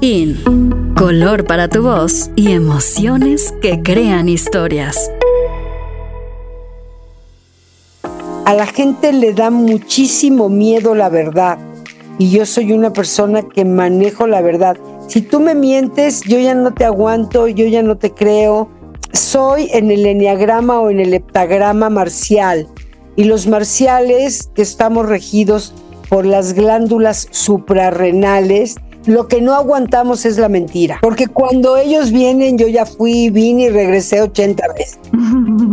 In. Color para tu voz y emociones que crean historias. A la gente le da muchísimo miedo la verdad y yo soy una persona que manejo la verdad. Si tú me mientes, yo ya no te aguanto, yo ya no te creo. Soy en el enneagrama o en el heptagrama marcial y los marciales que estamos regidos por las glándulas suprarrenales, lo que no aguantamos es la mentira. Porque cuando ellos vienen, yo ya fui, vine y regresé 80 veces.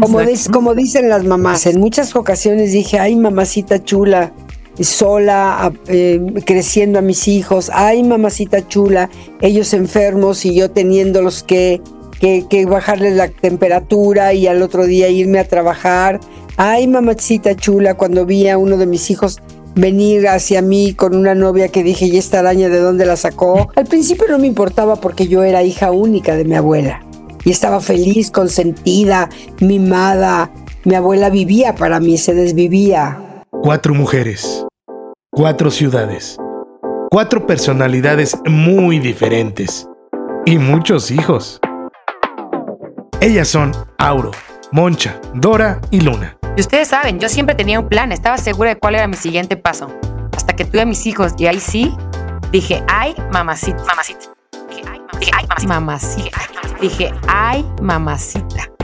Como, como dicen las mamás, en muchas ocasiones dije, ay, mamacita chula, sola, eh, creciendo a mis hijos, ay, mamacita chula, ellos enfermos y yo teniéndolos que, que, que bajarles la temperatura y al otro día irme a trabajar. Ay, mamacita chula, cuando vi a uno de mis hijos venir hacia mí con una novia que dije, ¿y esta araña de dónde la sacó? Al principio no me importaba porque yo era hija única de mi abuela y estaba feliz, consentida, mimada. Mi abuela vivía para mí, se desvivía. Cuatro mujeres, cuatro ciudades, cuatro personalidades muy diferentes y muchos hijos. Ellas son Auro, Moncha, Dora y Luna. Y ustedes saben, yo siempre tenía un plan, estaba segura de cuál era mi siguiente paso. Hasta que tuve a mis hijos y ahí sí, dije, ay, mamacita, mamacita. Dije, ay, mamacita. mamacita. Dije, ay, mamacita.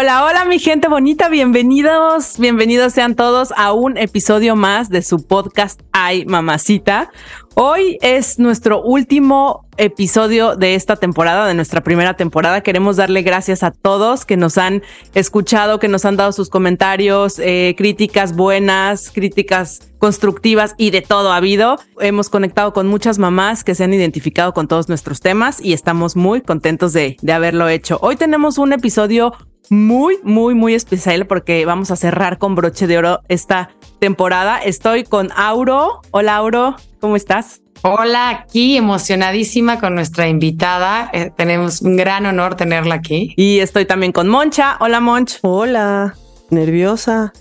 Hola, hola mi gente bonita, bienvenidos, bienvenidos sean todos a un episodio más de su podcast Ay Mamacita. Hoy es nuestro último episodio de esta temporada, de nuestra primera temporada. Queremos darle gracias a todos que nos han escuchado, que nos han dado sus comentarios, eh, críticas buenas, críticas constructivas y de todo ha habido. Hemos conectado con muchas mamás que se han identificado con todos nuestros temas y estamos muy contentos de, de haberlo hecho. Hoy tenemos un episodio muy, muy, muy especial porque vamos a cerrar con broche de oro esta temporada. Estoy con Auro. Hola, Auro, ¿cómo estás? Hola, aquí emocionadísima con nuestra invitada. Eh, tenemos un gran honor tenerla aquí. Y estoy también con Moncha. Hola, Monch. Hola, nerviosa.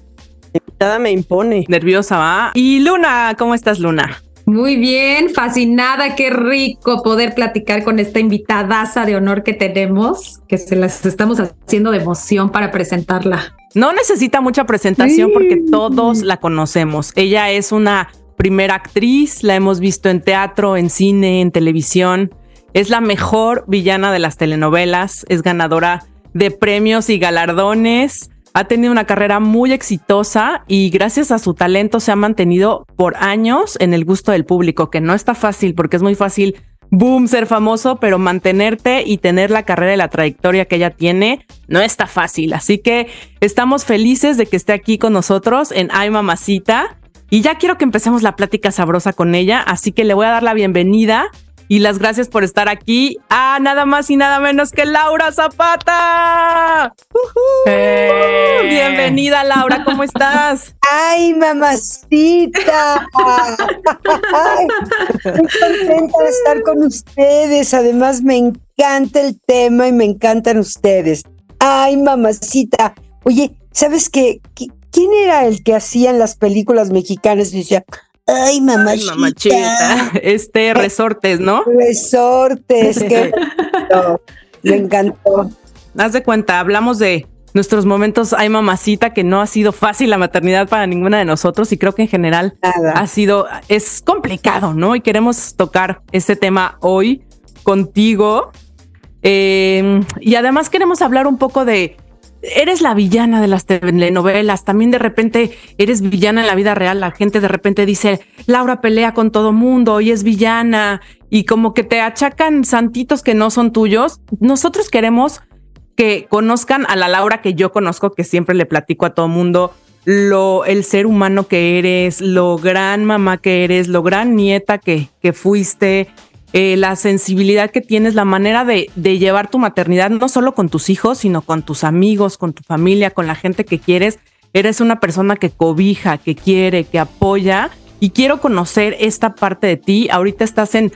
invitada me impone. Nerviosa, ¿va? Y Luna, ¿cómo estás, Luna? Muy bien, fascinada, qué rico poder platicar con esta invitadaza de honor que tenemos, que se las estamos haciendo de emoción para presentarla. No necesita mucha presentación porque todos la conocemos. Ella es una primera actriz, la hemos visto en teatro, en cine, en televisión. Es la mejor villana de las telenovelas, es ganadora de premios y galardones ha tenido una carrera muy exitosa y gracias a su talento se ha mantenido por años en el gusto del público, que no está fácil porque es muy fácil, boom, ser famoso, pero mantenerte y tener la carrera y la trayectoria que ella tiene no está fácil. Así que estamos felices de que esté aquí con nosotros en Ay Mamacita. Y ya quiero que empecemos la plática sabrosa con ella, así que le voy a dar la bienvenida y las gracias por estar aquí a nada más y nada menos que Laura Zapata. Eh. Bienvenida Laura, ¿cómo estás? Ay, mamacita. Muy contenta de estar con ustedes. Además, me encanta el tema y me encantan ustedes. Ay, mamacita. Oye, ¿sabes qué? ¿Quién era el que hacía en las películas mexicanas? Decía, Ay, mamachita. Este, resortes, ¿no? Resortes, que me encantó. Haz de cuenta, hablamos de nuestros momentos, ay mamacita, que no ha sido fácil la maternidad para ninguna de nosotros y creo que en general ha sido, es complicado, ¿no? Y queremos tocar este tema hoy contigo. Eh, y además queremos hablar un poco de eres la villana de las telenovelas, también de repente eres villana en la vida real, la gente de repente dice, Laura pelea con todo mundo y es villana y como que te achacan santitos que no son tuyos. Nosotros queremos que conozcan a la Laura que yo conozco, que siempre le platico a todo mundo lo el ser humano que eres, lo gran mamá que eres, lo gran nieta que, que fuiste, eh, la sensibilidad que tienes, la manera de, de, llevar tu maternidad, no solo con tus hijos, sino con tus amigos, con tu familia, con la gente que quieres. Eres una persona que cobija, que quiere, que apoya y quiero conocer esta parte de ti. Ahorita estás en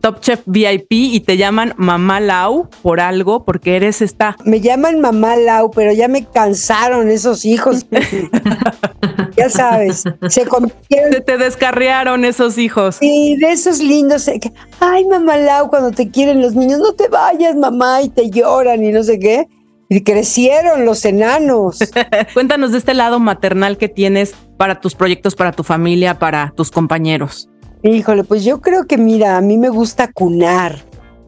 Top Chef VIP y te llaman Mamá Lau por algo, porque eres esta. Me llaman Mamá Lau, pero ya me cansaron esos hijos. ya sabes, se convirtieron. Se te descarriaron esos hijos. Sí, de esos lindos. Ay, Mamá Lau, cuando te quieren los niños, no te vayas, mamá, y te lloran y no sé qué. Y crecieron los enanos. Cuéntanos de este lado maternal que tienes para tus proyectos, para tu familia, para tus compañeros. Híjole, pues yo creo que mira, a mí me gusta cunar.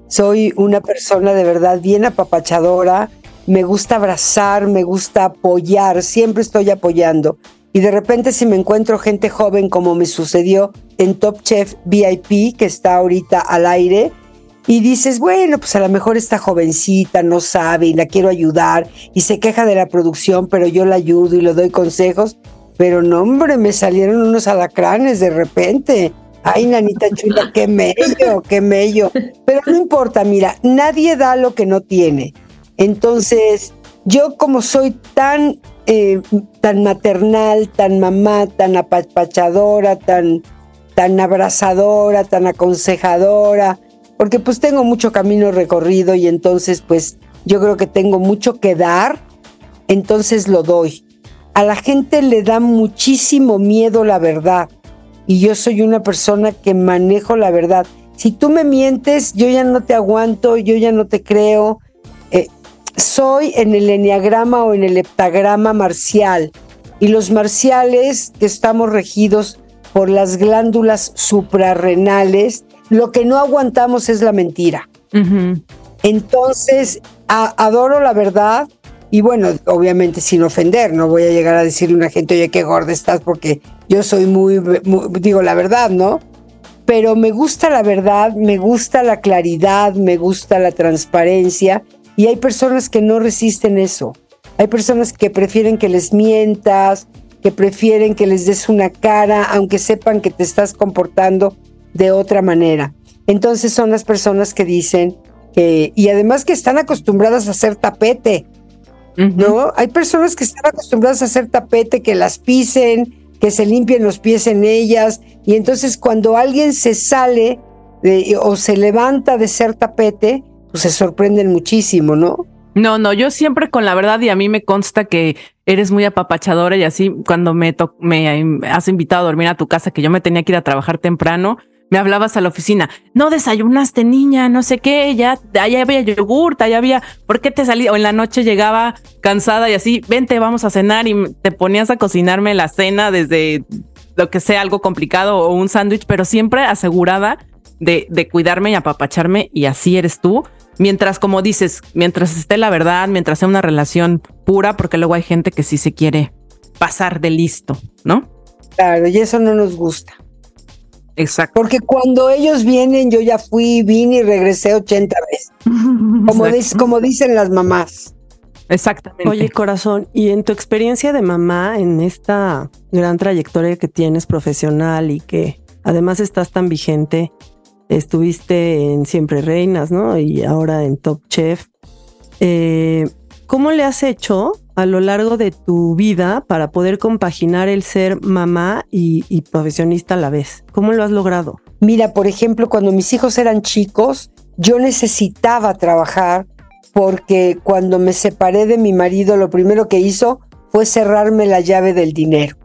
Soy una persona de verdad bien apapachadora. Me gusta abrazar, me gusta apoyar, siempre estoy apoyando. Y de repente si me encuentro gente joven como me sucedió en Top Chef VIP, que está ahorita al aire, y dices, bueno, pues a lo mejor esta jovencita no sabe y la quiero ayudar y se queja de la producción, pero yo la ayudo y le doy consejos. Pero no, hombre, me salieron unos alacranes de repente. Ay, nanita chula, qué mello, qué mello. Pero no importa, mira, nadie da lo que no tiene. Entonces, yo como soy tan, eh, tan maternal, tan mamá, tan apapachadora, tan, tan abrazadora, tan aconsejadora, porque pues tengo mucho camino recorrido y entonces pues yo creo que tengo mucho que dar, entonces lo doy. A la gente le da muchísimo miedo la verdad y yo soy una persona que manejo la verdad. Si tú me mientes, yo ya no te aguanto, yo ya no te creo. Eh, soy en el enneagrama o en el heptagrama marcial y los marciales que estamos regidos por las glándulas suprarrenales, lo que no aguantamos es la mentira. Entonces, adoro la verdad, y bueno, obviamente sin ofender, no voy a llegar a decirle a una gente, oye, qué gorda estás, porque yo soy muy, digo la verdad, ¿no? Pero me gusta la verdad, me gusta la claridad, me gusta la transparencia, y hay personas que no resisten eso. Hay personas que prefieren que les mientas, que prefieren que les des una cara, aunque sepan que te estás comportando de otra manera. Entonces son las personas que dicen que, y además que están acostumbradas a hacer tapete, ¿no? Hay personas que están acostumbradas a hacer tapete, que las pisen, que se limpien los pies en ellas, y entonces cuando alguien se sale de, o se levanta de ser tapete, pues se sorprenden muchísimo, ¿no? No, no, yo siempre con la verdad y a mí me consta que eres muy apapachadora y así cuando me, me has invitado a dormir a tu casa, que yo me tenía que ir a trabajar temprano, me hablabas a la oficina, no desayunaste niña, no sé qué, ya allá había yogurt, allá había, ¿por qué te salí? O en la noche llegaba cansada y así, vente, vamos a cenar y te ponías a cocinarme la cena desde lo que sea algo complicado o un sándwich, pero siempre asegurada de, de cuidarme y apapacharme y así eres tú. Mientras, como dices, mientras esté la verdad, mientras sea una relación pura, porque luego hay gente que sí se quiere pasar de listo, ¿no? Claro, y eso no nos gusta. Exacto. Porque cuando ellos vienen, yo ya fui, vine y regresé 80 veces. Como, como dicen las mamás. Exactamente. Oye, corazón, y en tu experiencia de mamá, en esta gran trayectoria que tienes profesional y que además estás tan vigente, estuviste en Siempre Reinas, ¿no? Y ahora en Top Chef. Eh, ¿Cómo le has hecho a lo largo de tu vida para poder compaginar el ser mamá y, profesionista a la vez? ¿Cómo lo has logrado? Mira, por ejemplo, cuando mis hijos eran chicos, yo necesitaba trabajar porque cuando me separé de mi marido, lo primero que hizo fue cerrarme la llave del dinero.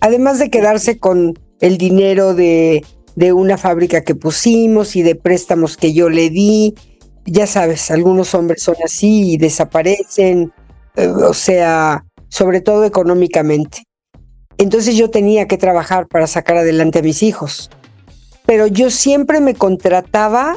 Además de quedarse con el dinero de, de una fábrica que pusimos y de préstamos que yo le di. Ya sabes, algunos hombres son así y desaparecen, eh, o sea, sobre todo económicamente. Entonces yo tenía que trabajar para sacar adelante a mis hijos. Pero yo siempre me contrataba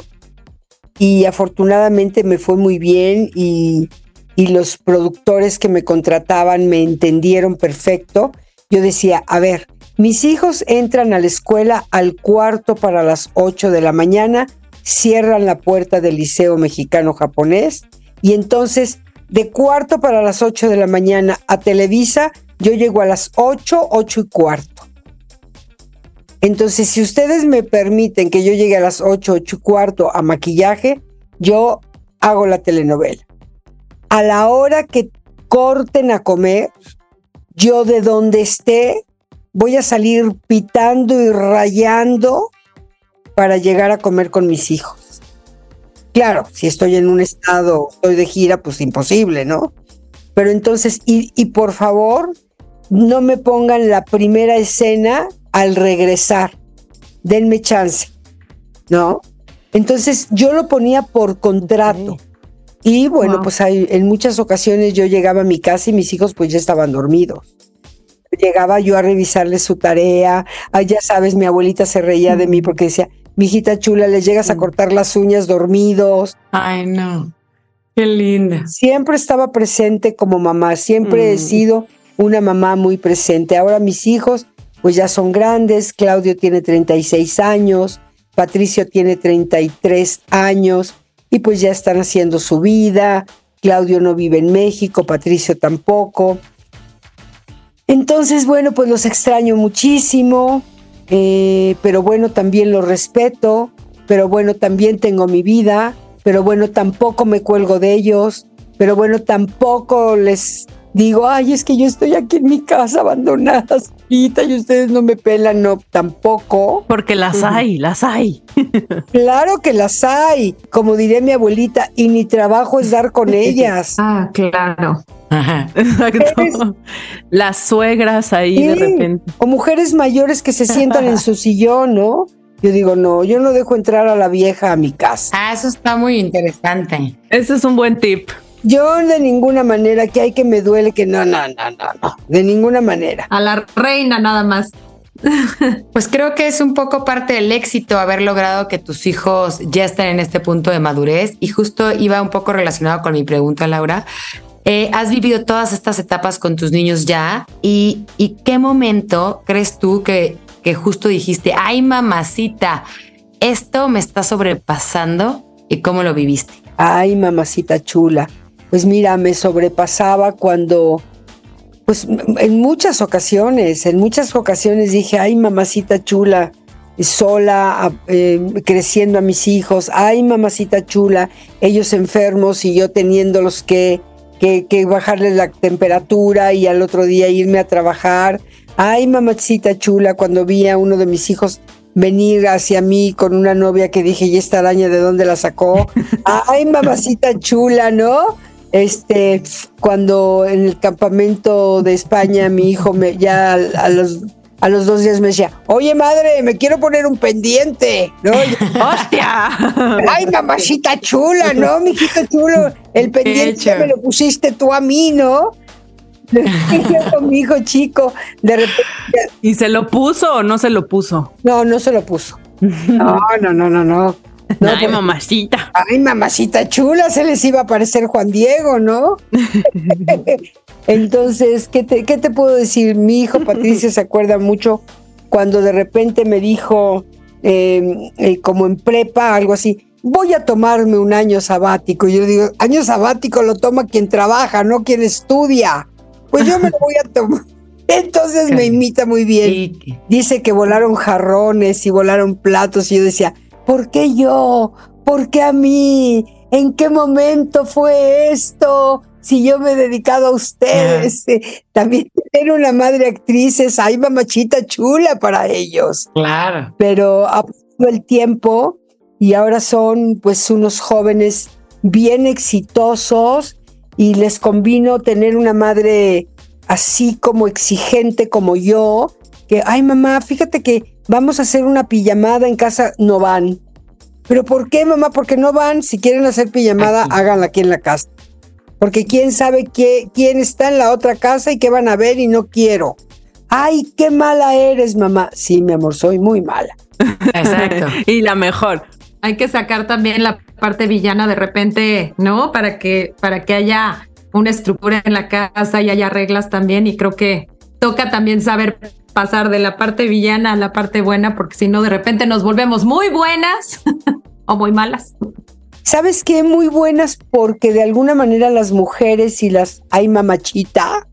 y afortunadamente me fue muy bien y, y los productores que me contrataban me entendieron perfecto. Yo decía, a ver, mis hijos entran a la escuela al cuarto para las 8 de la mañana, cierran la puerta del Liceo Mexicano Japonés y entonces de cuarto para las 8 de la mañana a Televisa, yo llego a las 8, 8 y cuarto. Entonces, si ustedes me permiten que yo llegue a las 8, 8 y cuarto a maquillaje, yo hago la telenovela. A la hora que corten a comer, yo de donde esté, voy a salir pitando y rayando para llegar a comer con mis hijos. Claro, si estoy en un estado, estoy de gira, pues imposible, ¿no? Pero entonces, y, y por favor, no me pongan la primera escena al regresar. Denme chance, ¿no? Entonces yo lo ponía por contrato. Y bueno, pues hay, en muchas ocasiones yo llegaba a mi casa y mis hijos pues ya estaban dormidos. Llegaba yo a revisarles su tarea. Ah, ya sabes, mi abuelita se reía de mí porque decía, mi hijita chula, les llegas a cortar las uñas dormidos. Ay, no. Qué linda. Siempre estaba presente como mamá, siempre he mm. sido una mamá muy presente. Ahora mis hijos pues ya son grandes, Claudio tiene 36 años, Patricio tiene 33 años y pues ya están haciendo su vida. Claudio no vive en México, Patricio tampoco. Entonces, bueno, pues los extraño muchísimo, eh, pero bueno, también los respeto, pero bueno, también tengo mi vida, pero bueno, tampoco me cuelgo de ellos, pero bueno, tampoco les digo, ay, es que yo estoy aquí en mi casa abandonada y ustedes no me pelan, no, tampoco. Porque las hay, las hay. claro que las hay. Como diría mi abuelita, y mi trabajo es dar con ellas. Ah, claro. Ajá. Exacto. Las suegras ahí de repente. O mujeres mayores que se sientan en su sillón, ¿no? Yo digo, no, yo no dejo entrar a la vieja a mi casa. Ah, eso está muy interesante. Ese es un buen tip. Yo de ninguna manera, que hay que me duele, que no, no, no, no, no, de ninguna manera. A la reina nada más. Pues creo que es un poco parte del éxito haber logrado que tus hijos ya estén en este punto de madurez y justo iba un poco relacionado con mi pregunta, Laura. Eh, has vivido todas estas etapas con tus niños ya y, y qué momento crees tú que, que justo dijiste, ay mamacita, esto me está sobrepasando y cómo lo viviste? Ay mamacita chula. Pues mira, me sobrepasaba cuando, pues en muchas ocasiones, en muchas ocasiones dije, ay mamacita chula, sola, eh, creciendo a mis hijos, ay mamacita chula, ellos enfermos y yo teniéndolos que, que, que bajarles la temperatura y al otro día irme a trabajar. Ay mamacita chula, cuando vi a uno de mis hijos venir hacia mí con una novia que dije, ¿y esta araña de dónde la sacó? Ay, mamacita chula, ¿no? Este, cuando en el campamento de España mi hijo me, ya a, los a los dos días me decía, oye madre, me quiero poner un pendiente, ¿no? ¡Hostia! Ay, mamacita chula, ¿no? Mi hijito chulo, el pendiente me lo pusiste tú a mí, ¿no? con mi hijo chico, de repente. ¿Y se lo puso o no se lo puso? No, no se lo puso. No, no, no, no, no. ay, mamacita. Ay, mamacita chula, se les iba a parecer Juan Diego, ¿no? Entonces, ¿qué te, ¿qué te puedo decir? Mi hijo Patricio se acuerda mucho cuando de repente me dijo, em, eh, como en prepa, algo así, voy a tomarme un año sabático. Y yo digo, año sabático lo toma quien trabaja, no quien estudia. Pues yo me lo voy a tomar. Entonces me imita muy bien. Dice que volaron jarrones y volaron platos y yo decía, ¿por qué yo? ¿Por qué a mí? ¿En qué momento fue esto? Si yo me he dedicado a ustedes, también tener una madre actriz es, ay, mamachita chula para ellos. Claro. Pero ha pasado el tiempo y ahora son pues unos jóvenes bien exitosos y les convino tener una madre así como exigente como yo, que, ay mamá, fíjate que vamos a hacer una pijamada en casa, no van. Pero ¿por qué, mamá? Porque no van. Si quieren hacer pijamada, háganla aquí en la casa. Porque quién sabe qué, quién está en la otra casa y qué van a ver y no quiero. Ay, qué mala eres, mamá. Sí, mi amor, soy muy mala. Exacto. y la mejor. Hay que sacar también la parte villana de repente, ¿no? Para que, para que haya una estructura en la casa y haya reglas también. Y creo que toca también saber pasar de la parte villana a la parte buena, porque si no, de repente nos volvemos muy buenas o muy malas. ¿Sabes qué? Muy buenas porque de alguna manera las mujeres y las hay mamachita,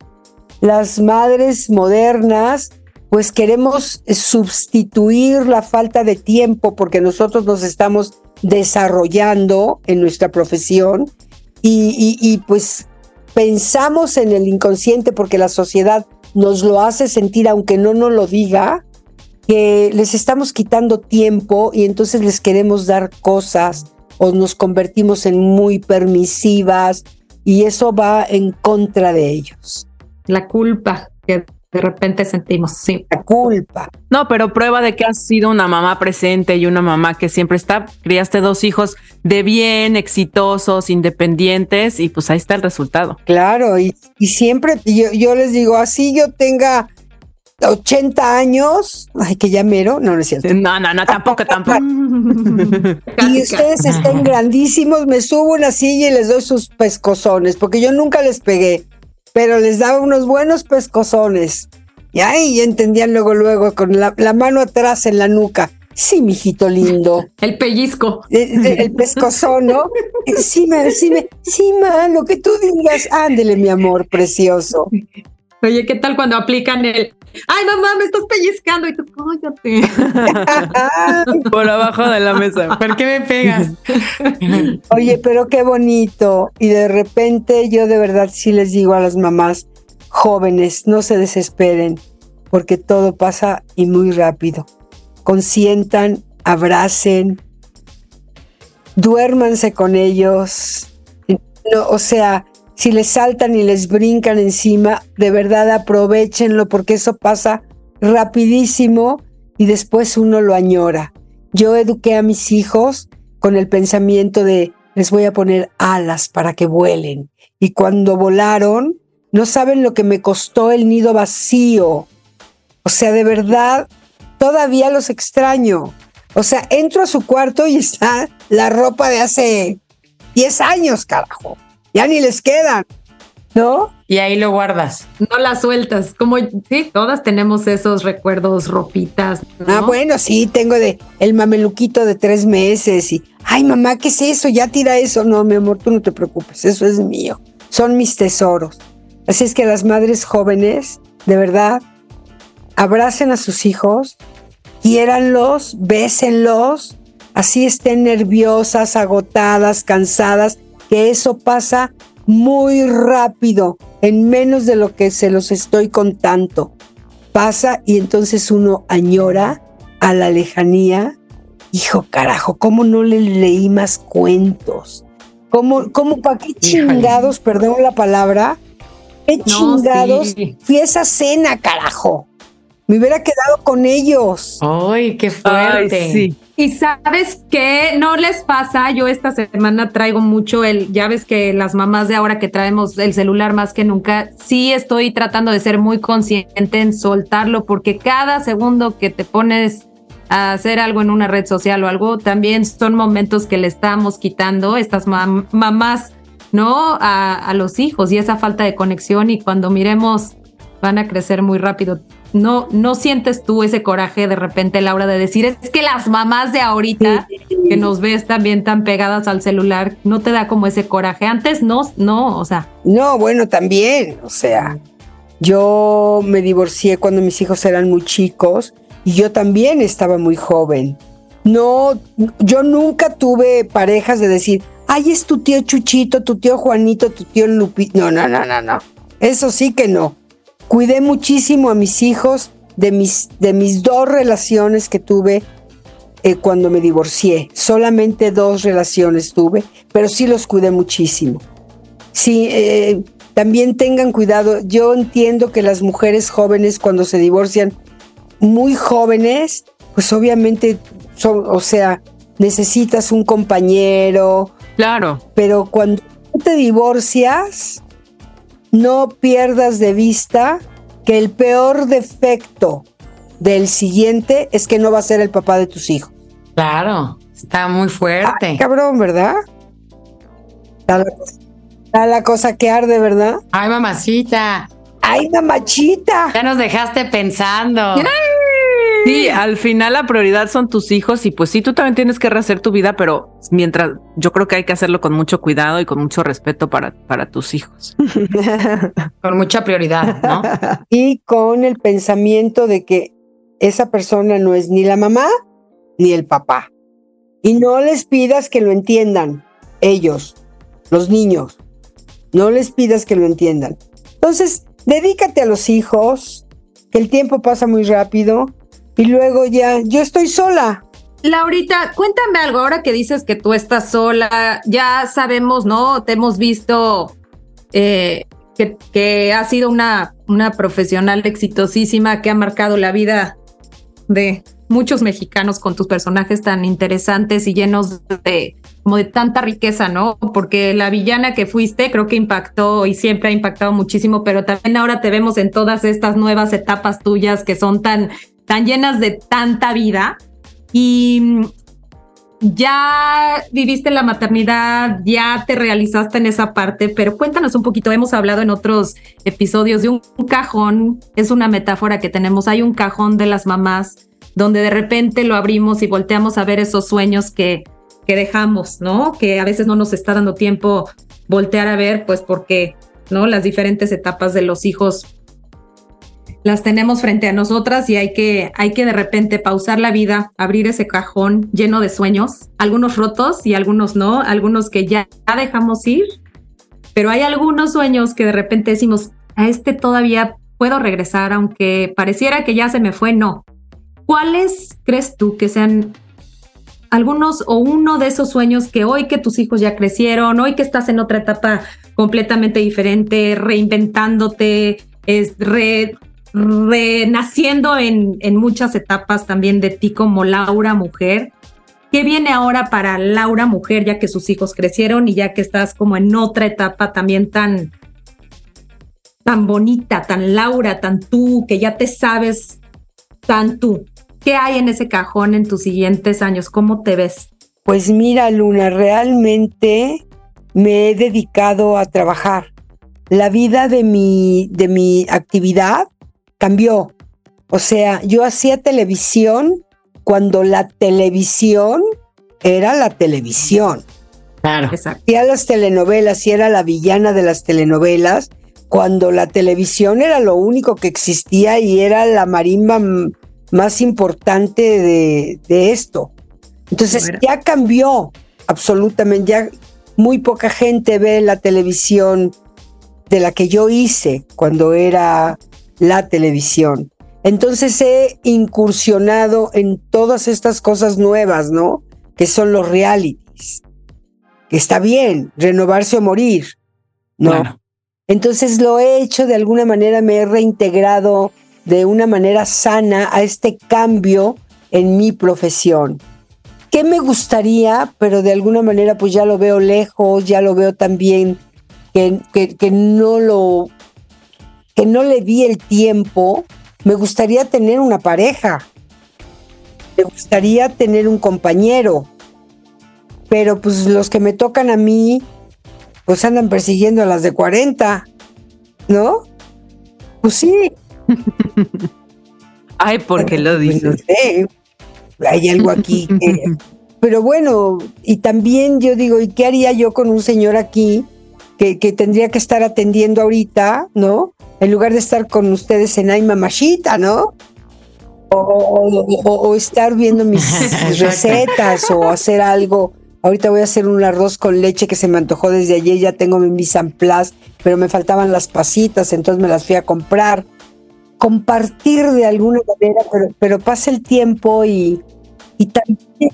las madres modernas, pues queremos sustituir la falta de tiempo porque nosotros nos estamos desarrollando en nuestra profesión y, y pues pensamos en el inconsciente porque la sociedad nos lo hace sentir, aunque no nos lo diga, que les estamos quitando tiempo y entonces les queremos dar cosas o nos convertimos en muy permisivas y eso va en contra de ellos. La culpa que de repente sentimos, sí. La culpa. No, pero prueba de que has sido una mamá presente y una mamá que siempre está. Criaste dos hijos de bien, exitosos, independientes y pues ahí está el resultado. Claro, y, siempre yo, yo les digo, así yo tenga 80 años, ay, que ya mero, no, no es cierto. No, no, no, tampoco, tampoco. y ustedes estén grandísimos, me subo una silla y les doy sus pescozones, porque yo nunca les pegué, pero les daba unos buenos pescozones. Y ahí entendían luego, luego, con la, mano atrás en la nuca. Sí, mijito lindo. El pellizco. El, pescozón, ¿no? Sí, ma, sí, ma, lo que tú digas. Ándele, mi amor precioso. Oye, ¿qué tal cuando aplican el ay mamá, me estás pellizcando y tú cállate. Por abajo de la mesa. ¿Por qué me pegas? Oye, pero qué bonito. Y de repente yo de verdad sí les digo a las mamás jóvenes, no se desesperen, porque todo pasa y muy rápido. Consientan, abracen, duérmanse con ellos. No, o sea, si les saltan y les brincan encima, de verdad aprovechenlo porque eso pasa rapidísimo y después uno lo añora. Yo eduqué a mis hijos con el pensamiento de les voy a poner alas para que vuelen. Y cuando volaron, no saben lo que me costó el nido vacío. O sea, de verdad, todavía los extraño. O sea, entro a su cuarto y está la ropa de hace 10 años, carajo ya ni les quedan, ¿no? Y ahí lo guardas. No las sueltas, como sí, todas tenemos esos recuerdos, ropitas. Ah, bueno, sí, tengo de el mameluquito de tres meses y, ay mamá, ¿qué es eso? Ya tira eso. No, mi amor, tú no te preocupes, eso es mío. Son mis tesoros. Así es que las madres jóvenes, de verdad, abracen a sus hijos, quiéranlos, bésenlos, así estén nerviosas, agotadas, cansadas, que eso pasa muy rápido, en menos de lo que se los estoy contando. Pasa y entonces uno añora a la lejanía. Hijo carajo, ¿cómo no le leí más cuentos? ¿Cómo, cómo para qué chingados, perdón la palabra? ¿Qué chingados fui a esa cena, carajo? Me hubiera quedado con ellos. ¡Ay, qué fuerte! sí. Y sabes qué, no les pasa, yo esta semana traigo mucho el, ya ves que las mamás de ahora que traemos el celular más que nunca, sí estoy tratando de ser muy consciente en soltarlo porque cada segundo que te pones a hacer algo en una red social o algo, también son momentos que le estamos quitando estas mamás, ¿no? A los hijos y esa falta de conexión y cuando miremos van a crecer muy rápido no, no sientes tú ese coraje de repente, Laura, de decir, es que las mamás de ahorita que nos ves también tan pegadas al celular, no te da como ese coraje. Antes no, no, o sea. No, bueno, también, o sea, yo me divorcié cuando mis hijos eran muy chicos y yo también estaba muy joven. No, yo nunca tuve parejas de decir, ay, es tu tío Chuchito, tu tío Juanito, tu tío Lupito. No, no, no, no, no. Eso sí que no. Cuidé muchísimo a mis hijos de mis, de mis dos relaciones que tuve eh, cuando me divorcié. Solamente dos relaciones tuve, pero sí los cuidé muchísimo. Sí, eh, también tengan cuidado. Yo entiendo que las mujeres jóvenes cuando se divorcian, muy jóvenes, pues obviamente, son, o sea, necesitas un compañero. Claro. Pero cuando te divorcias, no pierdas de vista que el peor defecto del siguiente es que no va a ser el papá de tus hijos. Claro, está muy fuerte. cabrón, ¿verdad? Está la, cosa, que arde, ¿verdad? Ay, mamacita. Ay, mamachita. Ya nos dejaste pensando. Sí, al final la prioridad son tus hijos y pues sí, tú también tienes que rehacer tu vida, pero mientras yo creo que hay que hacerlo con mucho cuidado y con mucho respeto para, para tus hijos. con mucha prioridad, ¿no? Y con el pensamiento de que esa persona no es ni la mamá ni el papá. Y no les pidas que lo entiendan ellos, los niños. No les pidas que lo entiendan. Entonces, dedícate a los hijos, que el tiempo pasa muy rápido y luego ya, yo estoy sola. Laurita, cuéntame algo, ahora que dices que tú estás sola, ya sabemos, ¿no? Te hemos visto eh, que, que has sido una, una profesional exitosísima que ha marcado la vida de muchos mexicanos con tus personajes tan interesantes y llenos de como de tanta riqueza, ¿no? Porque la villana que fuiste creo que impactó y siempre ha impactado muchísimo, pero también ahora te vemos en todas estas nuevas etapas tuyas que son tan, tan llenas de tanta vida y mm, ya viviste la maternidad, ya te realizaste en esa parte, pero cuéntanos un poquito, hemos hablado en otros episodios de un cajón, es una metáfora que tenemos, hay un cajón de las mamás donde de repente lo abrimos y volteamos a ver esos sueños que, que dejamos, ¿no? Que a veces no nos está dando tiempo voltear a ver, pues porque, ¿no? Las diferentes etapas de los hijos las tenemos frente a nosotras y hay que, hay que de repente pausar la vida, abrir ese cajón lleno de sueños, algunos rotos y algunos no, algunos que ya dejamos ir, pero hay algunos sueños que de repente decimos, a este todavía puedo regresar, aunque pareciera que ya se me fue, no. ¿Cuáles crees tú que sean algunos o uno de esos sueños que hoy que tus hijos ya crecieron, hoy que estás en otra etapa completamente diferente, reinventándote, es re, renaciendo en, en muchas etapas también de ti como Laura mujer. ¿Qué viene ahora para Laura mujer ya que sus hijos crecieron y ya que estás como en otra etapa también tan tan bonita, tan Laura, tan tú, que ya te sabes tan tú? ¿Qué hay en ese cajón en tus siguientes años? ¿Cómo te ves? Pues mira, Luna, realmente me he dedicado a trabajar. La vida de mi, de mi actividad cambió. O sea, yo hacía televisión cuando la televisión era la televisión. Claro. Hacía las telenovelas y era la villana de las telenovelas cuando la televisión era lo único que existía y era la marimba más importante de, esto. Entonces ya cambió absolutamente, ya muy poca gente ve la televisión de la que yo hice cuando era la televisión. Entonces he incursionado en todas estas cosas nuevas, ¿no? Que son los realities. Que está bien, renovarse o morir, ¿no? Entonces lo he hecho de alguna manera, me he reintegrado de una manera sana a este cambio en mi profesión. ¿Qué me gustaría? Pero de alguna manera pues ya lo veo lejos, ya lo veo también que, que, que no lo que no le di el tiempo, me gustaría tener una pareja, me gustaría tener un compañero, pero pues los que me tocan a mí, pues andan persiguiendo a las de 40, ¿no? Pues sí. Ay, ¿por qué lo pues, dices? hay algo aquí. pero bueno, y también yo digo, ¿y qué haría yo con un señor aquí que, que tendría que estar atendiendo ahorita, ¿no? en lugar de estar con ustedes en Ay Mamachita, ¿no? O, estar viendo mis recetas o hacer algo. Ahorita voy a hacer un arroz con leche que se me antojó desde ayer, ya tengo mi mise pero me faltaban las pasitas, entonces me las fui a comprar. Compartir de alguna manera, pero, pero pasa el tiempo y, y también,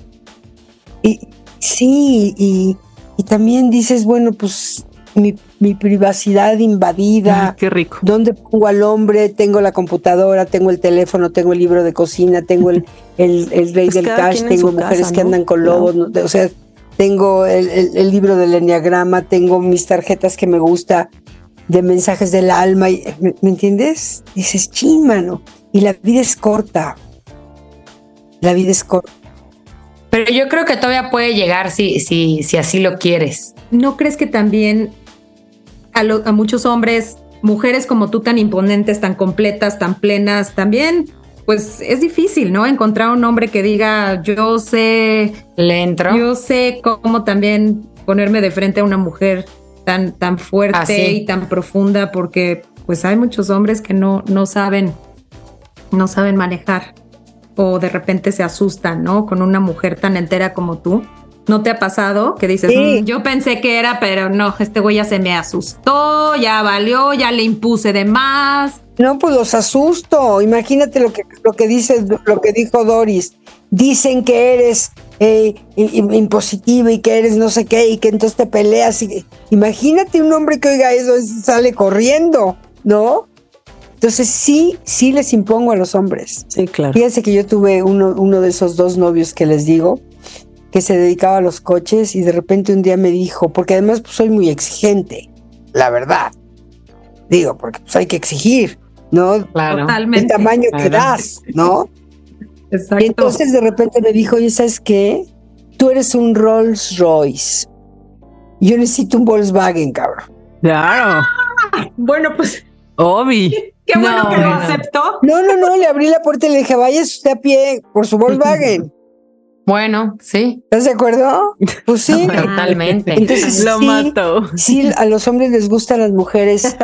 y, sí, y, y también dices, bueno, pues mi, privacidad invadida. qué rico. ¿Dónde pongo al hombre? Tengo la computadora, tengo el teléfono, tengo el libro de cocina, tengo el, el, rey pues del cash, tengo mujeres que andan con lobos, o sea, tengo el, libro del enneagrama, tengo mis tarjetas que me gusta de mensajes del alma, ¿me, entiendes? Dices, ching, mano. Y la vida es corta. La vida es corta. Pero yo creo que todavía puede llegar si, si, si así lo quieres. ¿No crees que también a, muchos hombres, mujeres como tú tan imponentes, tan completas, tan plenas, también pues es difícil, ¿no? Encontrar un hombre que diga, yo sé, le entro. Yo sé cómo también ponerme de frente a una mujer tan, tan fuerte y tan profunda, porque pues hay muchos hombres que no, no saben, no saben manejar o de repente se asustan, ¿no? Con una mujer tan entera como tú. ¿No te ha pasado? Que dices, mm, yo pensé que era, pero no, este güey ya se me asustó, ya valió, ya le impuse de más. No, pues los asusto. Imagínate lo que, lo que dice, lo que dijo Doris. Dicen que eres eh, impositiva y que eres no sé qué y que entonces te peleas. imagínate un hombre que oiga eso sale corriendo, ¿no? Entonces sí, sí les impongo a los hombres. Sí, claro. Fíjense que yo tuve uno, uno de esos dos novios que les digo, que se dedicaba a los coches y de repente un día me dijo, porque además pues, soy muy exigente, la verdad. Digo, porque pues hay que exigir, ¿no? Claro. El tamaño que das, ¿no? Exacto. Y entonces de repente me dijo, oye, ¿sabes qué? Tú eres un Rolls Royce. Yo necesito un Volkswagen, cabrón. Claro. bueno, pues. Obi. Qué bueno que lo aceptó. No, no, no, le abrí la puerta y le dije, vaya usted a pie por su Volkswagen. Bueno, sí. ¿Estás de acuerdo? Pues sí. Totalmente. Entonces, Lo sí, mato. Sí, a los hombres les gustan las mujeres,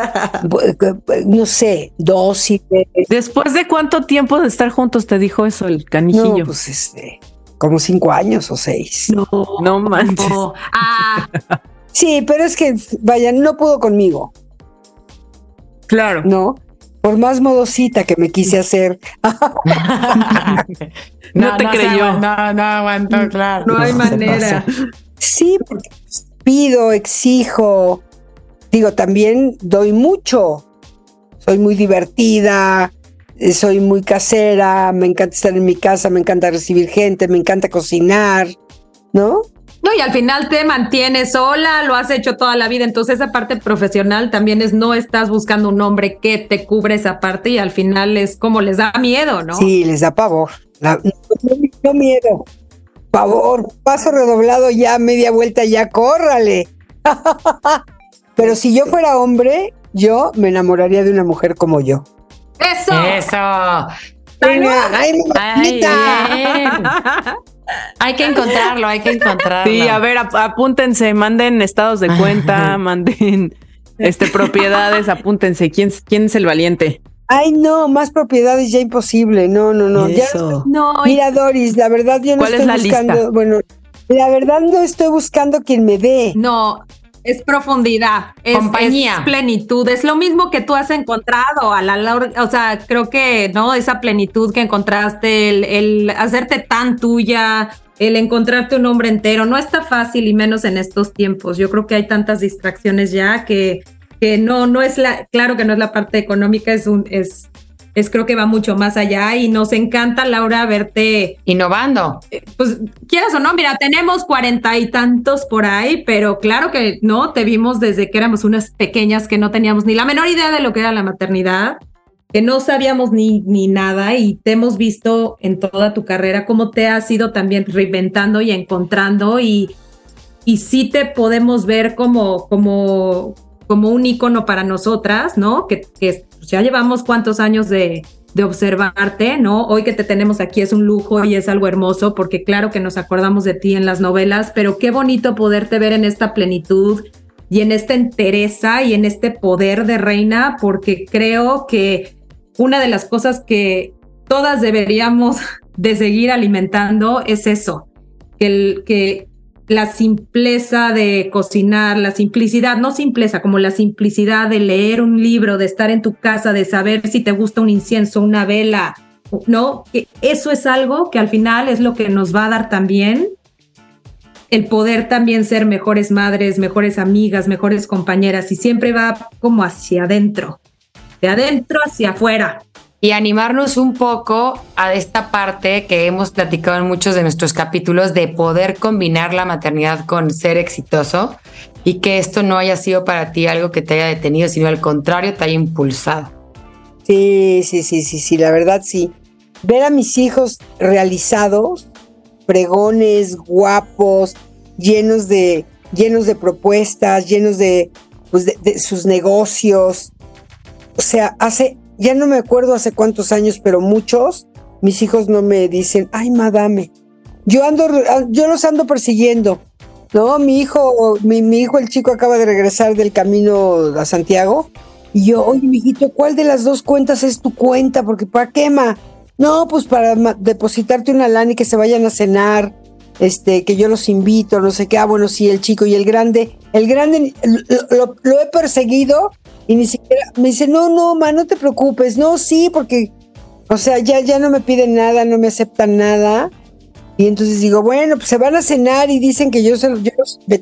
no sé, dóciles. ¿Después de cuánto tiempo de estar juntos te dijo eso el canijillo? No, pues este, como cinco años o seis. No, no manches. No. Ah, Sí, pero es que, vaya, no pudo conmigo, Claro. ¿no? Por más modosita que me quise hacer. No te creyó. No, no aguantó, claro. no hay manera. Sí, porque pido, exijo. Digo, también doy mucho. Soy muy divertida, eh, soy muy casera, me encanta estar en mi casa, me encanta recibir gente, me encanta cocinar, ¿no? No, y al final te mantienes sola, lo has hecho toda la vida. Entonces, esa parte profesional también es no estás buscando un hombre que te cubre esa parte y al final es como les da miedo, ¿no? Sí, les da pavor. La- no, no miedo. Pavor. Paso redoblado ya, media vuelta ya, córrale. Pero si yo fuera hombre, yo me enamoraría de una mujer como yo. Eso. Eso. Ay, Ay, bien. Hay que encontrarlo, hay que encontrarlo. Sí, a ver, ap- apúntense, manden estados de cuenta, manden este propiedades, apúntense. ¿Quién, quién es el valiente? Ay, no, más propiedades ya imposible. No, no, no. Ya Eso. No, y- Mira, Doris, la verdad yo no ¿Cuál es estoy la lista? buscando, bueno, la verdad no estoy buscando quien me dé. no, es profundidad, es, Compañía. es plenitud, es lo mismo que tú has encontrado a la lar- o sea, creo que, ¿no? Esa plenitud que encontraste, el, el hacerte tan tuya, el encontrarte un hombre entero, no está fácil y menos en estos tiempos. Yo creo que hay tantas distracciones ya que, que no, no es la, claro que no es la parte económica, es un, es, es creo que va mucho más allá y nos encanta, Laura, verte Innovando. pues quieras o no, mira, tenemos cuarenta y tantos por ahí, pero claro que no, te vimos desde que éramos unas pequeñas que no teníamos ni la menor idea de lo que era la maternidad, que no sabíamos ni, ni nada y te hemos visto en toda tu carrera cómo te has ido también reinventando y encontrando y, y sí te podemos ver como, como, como un ícono para nosotras, ¿no? Que, que ya llevamos cuántos años de, de observarte, ¿no? Hoy que te tenemos aquí es un lujo y es algo hermoso porque claro que nos acordamos de ti en las novelas, pero qué bonito poderte ver en esta plenitud y en esta entereza y en este poder de reina porque creo que una de las cosas que todas deberíamos de seguir alimentando es eso, que, el, que la simpleza de cocinar, la simplicidad, no simpleza, como la simplicidad de leer un libro, de estar en tu casa, de saber si te gusta un incienso, una vela, ¿no? Eso es algo que al final es lo que nos va a dar también el poder también ser mejores madres, mejores amigas, mejores compañeras y siempre va como hacia adentro, de adentro hacia afuera. Y animarnos un poco a esta parte que hemos platicado en muchos de nuestros capítulos de poder combinar la maternidad con ser exitoso y que esto no haya sido para ti algo que te haya detenido, sino al contrario te haya impulsado. Sí, sí, sí, sí, sí, la verdad sí. Ver a mis hijos realizados, pregones, guapos, llenos de, llenos de propuestas, llenos de, pues de, sus negocios. O sea, hace, ya no me acuerdo hace cuántos años, pero muchos, mis hijos no me dicen, ay, madame. Yo ando, yo los ando persiguiendo. No, mi hijo, mi, mi hijo, el chico acaba de regresar del camino a Santiago. Y yo, oye, mijito, ¿cuál de las dos cuentas es tu cuenta? Porque ¿para qué, ma? No, pues para depositarte una lana y que se vayan a cenar. este, que yo los invito, no sé qué, ah, bueno, sí, el chico y el grande, el grande lo, he perseguido y ni siquiera me dice, no, no, ma, no te preocupes, no, sí, porque, o sea, ya, ya no me piden nada, no me aceptan nada. Y entonces digo, bueno, pues se van a cenar y dicen que yo, se, yo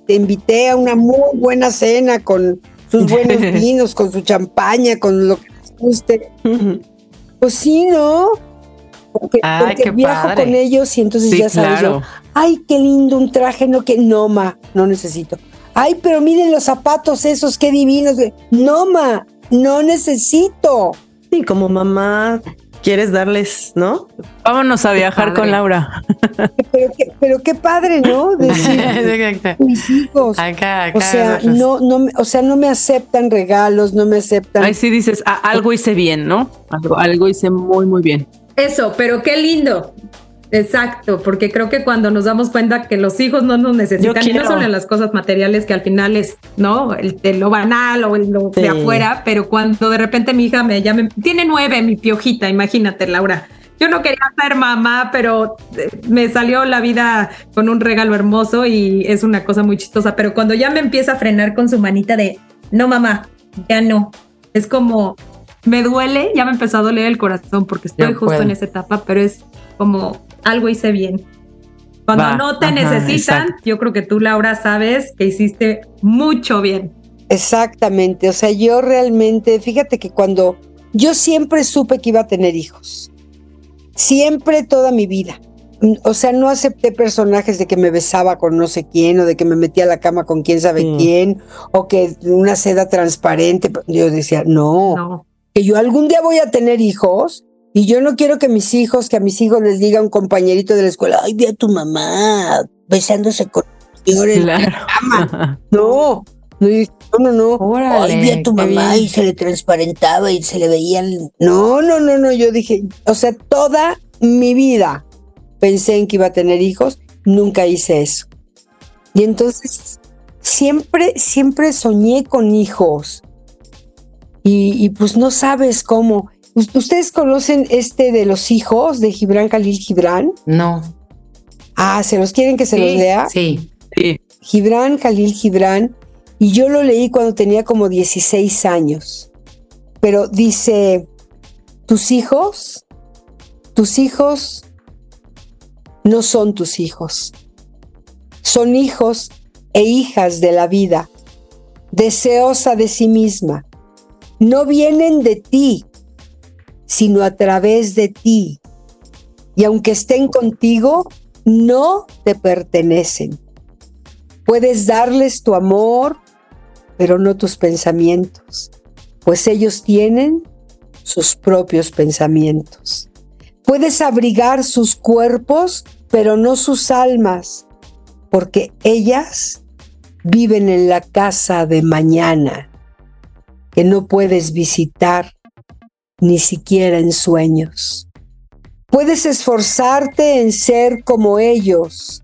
te invité a una muy buena cena con sus buenos vinos, con su champaña, con lo que les guste. pues sí, ¿no? Porque, viajo con ellos y entonces ya sabes yo, ay, qué lindo un traje, no que no, ma, no necesito. Ay, pero miren los zapatos esos, qué divinos. No, ma, no necesito. Sí, como mamá quieres darles, ¿no? Vámonos a viajar con Laura. Pero, qué padre, ¿no? Decir, mis hijos. o sea, no, no, o sea, no me aceptan regalos, no me aceptan. Ahí sí dices, ah, algo hice bien, ¿no? Algo, algo hice muy, muy bien. Eso, pero qué lindo. Exacto, porque creo que cuando nos damos cuenta que los hijos no nos necesitan, y no solo en las cosas materiales que al final es, ¿no? El, lo banal o el, lo de afuera, pero cuando de repente mi hija me llama, tiene nueve, mi piojita, imagínate, Laura. Yo no quería ser mamá, pero eh, me salió la vida con un regalo hermoso y es una cosa muy chistosa. Pero cuando ya me empieza a frenar con su manita de, no mamá, ya no. Es como, me duele, ya me empezó a doler el corazón porque estoy justo en esa etapa, pero es como algo hice bien. Cuando no te necesitan, yo creo que tú, Laura, sabes que hiciste mucho bien. Exactamente, o sea, yo realmente, fíjate que cuando yo siempre supe que iba a tener hijos, siempre toda mi vida. O sea, no acepté personajes de que me besaba con no sé quién, o de que me metía a la cama con quién sabe mm. quién, o que una seda transparente. Yo decía, no, que yo algún día voy a tener hijos y yo no quiero que mis hijos, que a mis hijos les diga un compañerito de la escuela, ay, vi a tu mamá besándose con señor en la cama. No, no, no, no. ay, vi a tu mamá y se le transparentaba y se le veían. No, no, no, no. Yo dije, o sea, toda mi vida pensé en que iba a tener hijos, nunca hice eso. Y entonces siempre, siempre soñé con hijos. Y, y pues no sabes cómo. ¿Ustedes conocen este de los hijos de Gibran Khalil Gibran? No. Ah, ¿se los quieren que se los lea? Sí. sí. Gibran Khalil Gibran. Y yo lo leí cuando tenía como 16 años. Pero dice, tus hijos, tus hijos no son tus hijos. Son hijos e hijas de la vida, deseosa de sí misma. No vienen de ti, sino a través de ti. Y aunque estén contigo, no te pertenecen. Puedes darles tu amor, pero no tus pensamientos, pues ellos tienen sus propios pensamientos. Puedes abrigar sus cuerpos, pero no sus almas, porque ellas viven en la casa de mañana, que no puedes visitar ni siquiera en sueños. Puedes esforzarte en ser como ellos,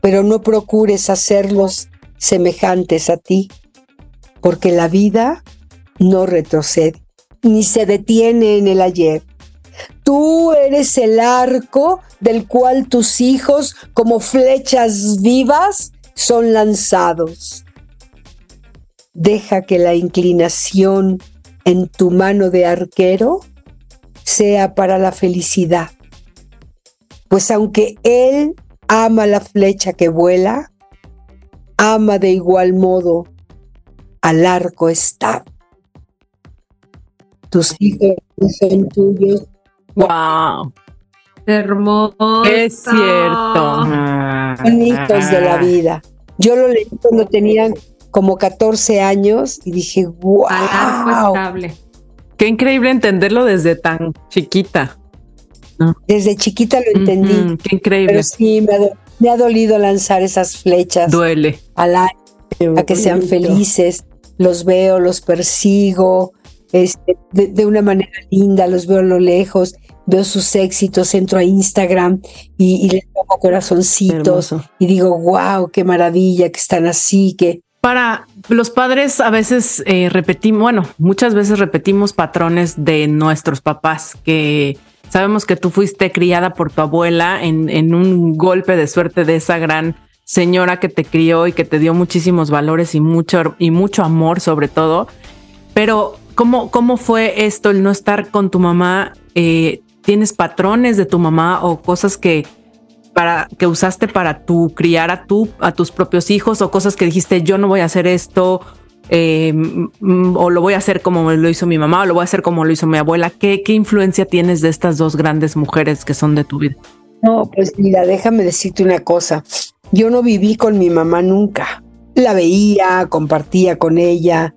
pero no procures hacerlos semejantes a ti, porque la vida no retrocede, ni se detiene en el ayer. Tú eres el arco del cual tus hijos, como flechas vivas, son lanzados. Deja que la inclinación en tu mano de arquero sea para la felicidad. Pues aunque Él ama la flecha que vuela, ama de igual modo al arco está. Tus hijos son tuyos. ¡Wow! Hermoso. Es cierto. Bonitos de la vida. Yo lo leí cuando tenían como 14 años y dije, wow. Qué increíble entenderlo desde tan chiquita. Desde chiquita lo entendí. qué increíble. Pero sí, me ha, dolido lanzar esas flechas. Duele. Al aire, a que sean felices. Los veo, los persigo este, de, una manera linda, los veo a lo lejos, veo sus éxitos, entro a Instagram y, les pongo corazoncitos y digo, wow, qué maravilla que están así, que Para los padres a veces eh, repetimos, bueno, muchas veces repetimos patrones de nuestros papás que sabemos que tú fuiste criada por tu abuela en, un golpe de suerte de esa gran señora que te crió y que te dio muchísimos valores y mucho, y mucho amor sobre todo. Pero ¿cómo, cómo fue esto, el no estar con tu mamá? Eh, ¿Tienes patrones de tu mamá o cosas que, para, que usaste para tu criar a, tu, a tus propios hijos o cosas que dijiste yo no voy a hacer esto eh, o lo voy a hacer como lo hizo mi mamá o lo voy a hacer como lo hizo mi abuela? ¿Qué, ¿Qué influencia tienes de estas dos grandes mujeres que son de tu vida? No, pues mira, déjame decirte una cosa. Yo no viví con mi mamá nunca. La veía, compartía con ella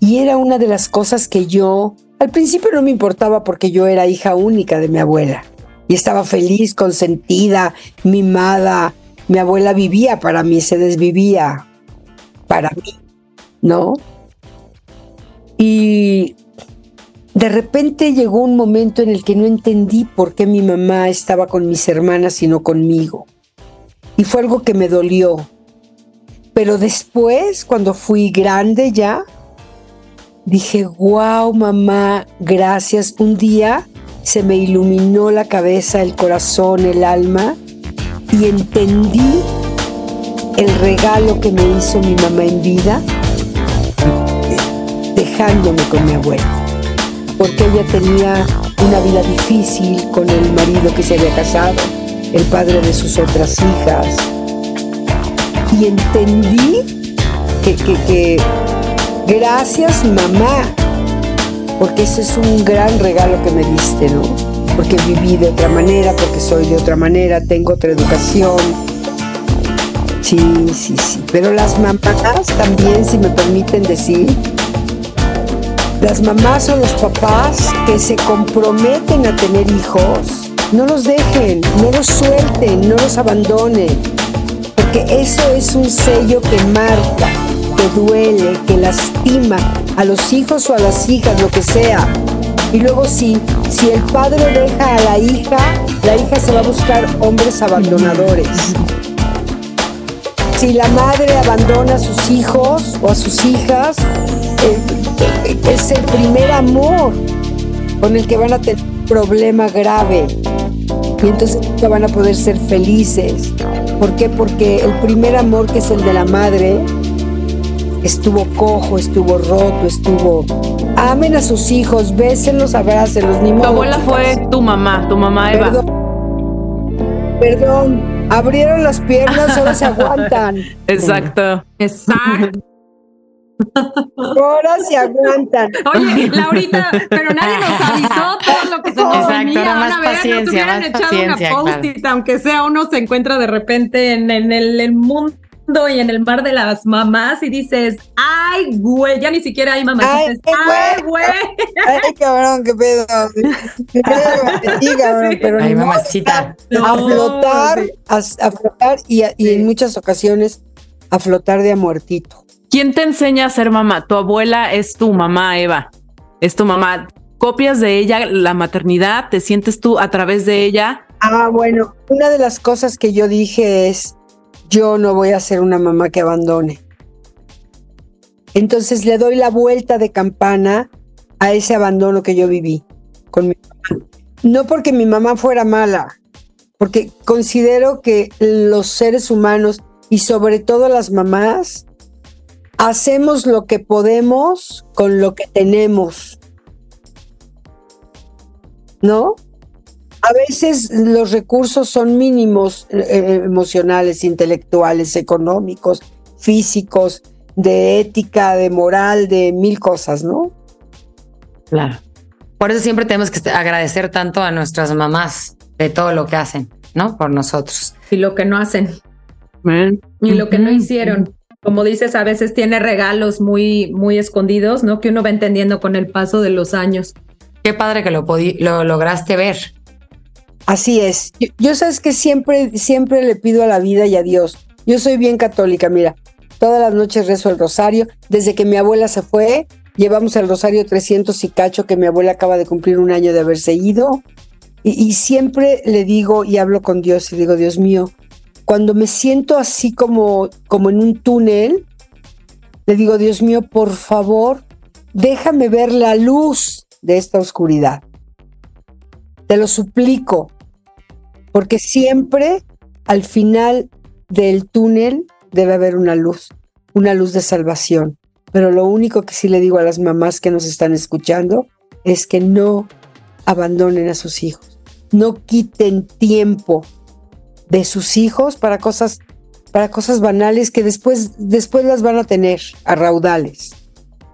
y era una de las cosas que yo al principio no me importaba porque yo era hija única de mi abuela y estaba feliz, consentida, mimada. Mi abuela vivía para mí, se desvivía para mí, ¿no? Y de repente llegó un momento en el que no entendí por qué mi mamá estaba con mis hermanas y no conmigo y fue algo que me dolió. Pero después, cuando fui grande ya, dije, wow, mamá, gracias. Un día se me iluminó la cabeza, el corazón, el alma y entendí el regalo que me hizo mi mamá en vida, dejándome con mi abuelo. Porque ella tenía una vida difícil con el marido que se había casado el padre de sus otras hijas. Y entendí que, que, gracias mamá, porque ese es un gran regalo que me diste, ¿no? Porque viví de otra manera, porque soy de otra manera, tengo otra educación. Sí, sí, sí. Pero las mamás también, si me permiten decir, las mamás son los papás que se comprometen a tener hijos no los dejen, no los suelten, no los abandonen, porque eso es un sello que marca, que duele, que lastima a los hijos o a las hijas, lo que sea. Y luego si, si el padre deja a la hija, la hija se va a buscar hombres abandonadores. Si la madre abandona a sus hijos o a sus hijas, eh, es el primer amor con el que van a tener un problema grave y entonces nunca van a poder ser felices. ¿Por qué? Porque el primer amor que es el de la madre estuvo cojo, estuvo roto, estuvo... Amen a sus hijos, bésenlos, abrácenlos, ni modo. Tu abuela fue tu mamá, tu mamá Eva. Perdón, perdón, abrieron las piernas, ahora se aguantan. Exacto. Exacto. Ahora se aguantan. Oye, Laurita, pero nadie nos avisó todo lo que se nos Exacto, venía. más Van a ver, paciencia, nos hubieran más echado paciencia, una post-it, aunque sea uno se encuentra de repente en, en el, el mundo y en el mar de las mamás y dices, ay, güey, ya ni siquiera hay mamás. Ay, dices, ay, güey. Ay, cabrón, qué pedo. Qué pedo, sí, cabrón, pero Ay, ni modo, mamacita. a flotar, sí. a, a flotar y, a- y en muchas ocasiones a flotar de a muertito. ¿Quién te enseña a ser mamá? Tu abuela es tu mamá, Eva. Es tu mamá. ¿Copias de ella la maternidad? ¿Te sientes tú a través de ella? Ah, bueno, una de las cosas que yo dije es, yo no voy a ser una mamá que abandone. Entonces le doy la vuelta de campana a ese abandono que yo viví con mi mamá. No porque mi mamá fuera mala, porque considero que los seres humanos y sobre todo las mamás hacemos lo que podemos con lo que tenemos. ¿No? A veces los recursos son mínimos eh, eh, emocionales, intelectuales, económicos, físicos, de ética, de moral, de mil cosas, ¿no? Claro. Por eso siempre tenemos que agradecer tanto a nuestras mamás de todo lo que hacen, ¿no? Por nosotros. Y lo que no hacen. Y lo que no hicieron. Como dices, a veces tiene regalos muy, muy escondidos, ¿no? Que uno va entendiendo con el paso de los años. Qué padre que lo, lo lograste ver. Así es. Yo, sabes que siempre, siempre le pido a la vida y a Dios. Yo soy bien católica, mira. Todas las noches rezo el rosario. Desde que mi abuela se fue, llevamos el rosario 300 y cacho, que mi abuela acaba de cumplir un año de haberse ido. Y, y siempre le digo y hablo con Dios y digo, Dios mío, cuando me siento así como, como en un túnel, le digo, Dios mío, por favor, déjame ver la luz de esta oscuridad. Te lo suplico, porque siempre al final del túnel debe haber una luz, una luz de salvación. Pero lo único que sí le digo a las mamás que nos están escuchando es que no abandonen a sus hijos, no quiten tiempo de sus hijos para cosas para cosas banales que después después las van a tener a raudales.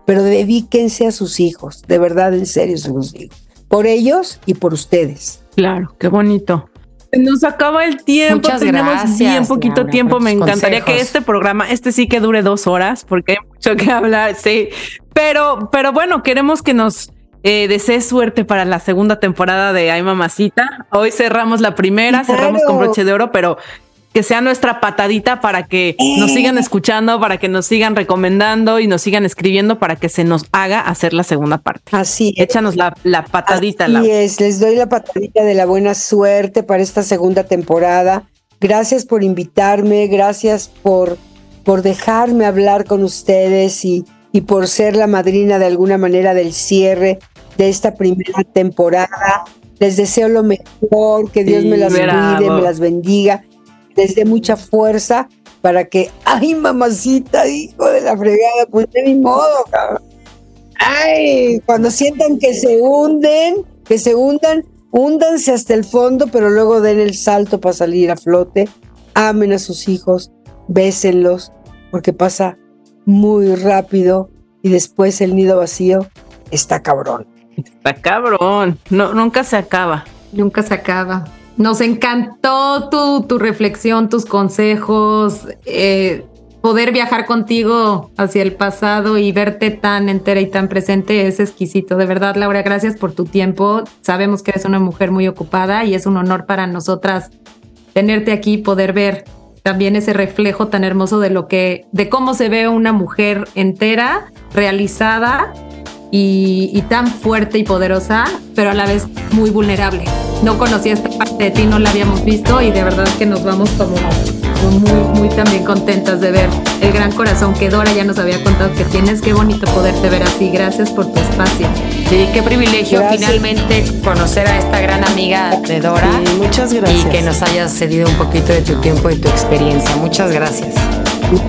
Pero dedíquense a sus hijos, de verdad en serio se los digo, por ellos y por ustedes. Claro, qué bonito. Nos acaba el tiempo, Muchas tenemos gracias, bien poquito Laura, tiempo. Me encantaría que este programa, este sí que dure dos horas, porque hay mucho que hablar, sí. Pero, pero bueno, queremos que nos eh, desees suerte para la segunda temporada de Ay Mamacita. Hoy cerramos la primera, cerramos con broche de oro, pero que sea nuestra patadita para que nos sigan escuchando, para que nos sigan recomendando y nos sigan escribiendo para que se nos haga hacer la segunda parte. Así es. Échanos la, la patadita, Así es, les doy la patadita de la buena suerte para esta segunda temporada. Gracias por invitarme, gracias por, por dejarme hablar con ustedes y, y por ser la madrina de alguna manera del cierre de esta primera temporada. Les deseo lo mejor, que Dios Sí, me las bravo. cuide, me las bendiga, les dé mucha fuerza para que, ay mamacita, hijo de la fregada, pues de mi modo, cabrón. Ay, cuando sientan que se hunden, que se hundan, húndanse hasta el fondo, pero luego den el salto para salir a flote. Amen a sus hijos, bésenlos, porque pasa muy rápido y después el nido vacío está cabrón. Está cabrón. No, nunca se acaba. Nunca se acaba. Nos encantó tu, tu reflexión, tus consejos, eh, poder viajar contigo hacia el pasado y verte tan entera y tan presente es exquisito. De verdad, Laura, gracias por tu tiempo. Sabemos que eres una mujer muy ocupada y es un honor para nosotras tenerte aquí, poder ver también ese reflejo tan hermoso de lo que, de cómo se ve una mujer entera, realizada y, y tan fuerte y poderosa, pero a la vez muy vulnerable. No conocía esta parte de ti, no la habíamos visto y de verdad que nos vamos como, como muy, muy también contentas de ver el gran corazón que Dora ya nos había contado que tienes. Qué bonito poderte ver así. Gracias por tu espacio. Sí, qué privilegio Gracias. finalmente conocer a esta gran amiga de Dora Sí, muchas gracias. y que nos hayas cedido un poquito de tu tiempo y tu experiencia. Muchas gracias.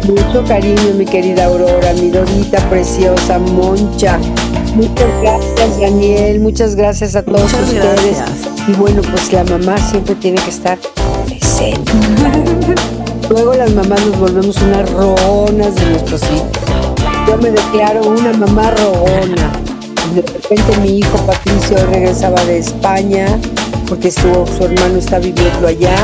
Mucho cariño, mi querida Aurora, mi Dorita preciosa, Moncha. Muchas gracias, Daniel. Muchas gracias a todos Muchas ustedes. gracias. Y bueno, pues la mamá siempre tiene que estar presente. Luego las mamás nos volvemos unas rogonas de nuestros hijos. Yo me declaro una mamá rogona. De repente mi hijo Patricio regresaba de España porque su, su hermano está viviendo allá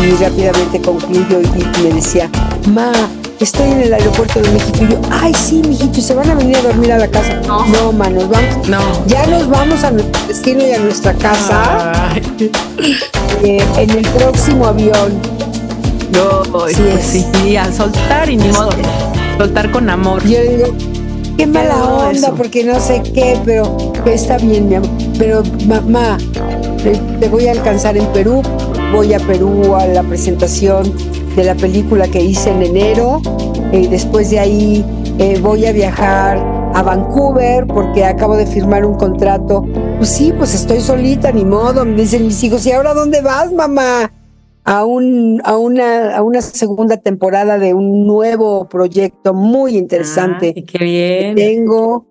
y rápidamente concluyo y me decía, Ma, estoy en el aeropuerto de México. Y yo, ay, sí, mijito, ¿y se van a venir a dormir a la casa? No. no ma, nos vamos. No. Ya nos vamos a nuestro destino y a nuestra casa eh, en el próximo avión. Yo, Sí pues es. sí, a soltar y ni modo. Soltar con amor. Yo digo, qué mala onda, eso. porque no sé qué, pero está bien, mi amor. Pero mamá, te voy a alcanzar en Perú. Voy a Perú a la presentación de la película que hice en enero. Y después de ahí eh, voy a viajar a Vancouver porque acabo de firmar un contrato. Pues sí, pues estoy solita, ni modo. Me dicen mis hijos, ¿y ahora dónde vas, mamá? a, un, a, una, a una segunda temporada de un nuevo proyecto muy interesante Ay, qué que bien. tengo.